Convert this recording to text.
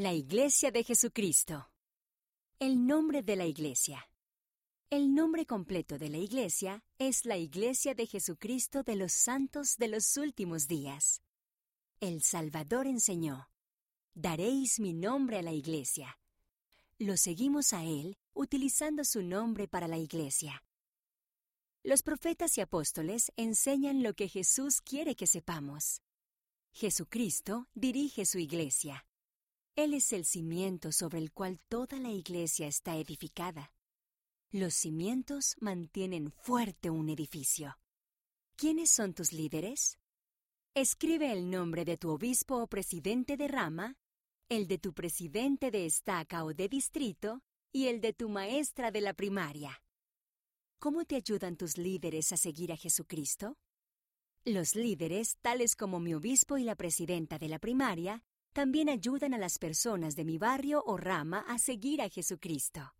La Iglesia de Jesucristo. El nombre de la Iglesia. El nombre completo de la Iglesia es la Iglesia de Jesucristo de los Santos de los Últimos Días. El Salvador enseñó, Daréis mi nombre a la Iglesia. Lo seguimos a Él utilizando su nombre para la Iglesia. Los profetas y apóstoles enseñan lo que Jesús quiere que sepamos. Jesucristo dirige su Iglesia. Él es el cimiento sobre el cual toda la iglesia está edificada. Los cimientos mantienen fuerte un edificio. ¿Quiénes son tus líderes? Escribe el nombre de tu obispo o presidente de rama, el de tu presidente de estaca o de distrito y el de tu maestra de la primaria. ¿Cómo te ayudan tus líderes a seguir a Jesucristo? Los líderes, tales como mi obispo y la presidenta de la primaria, también ayudan a las personas de mi barrio o rama a seguir a Jesucristo.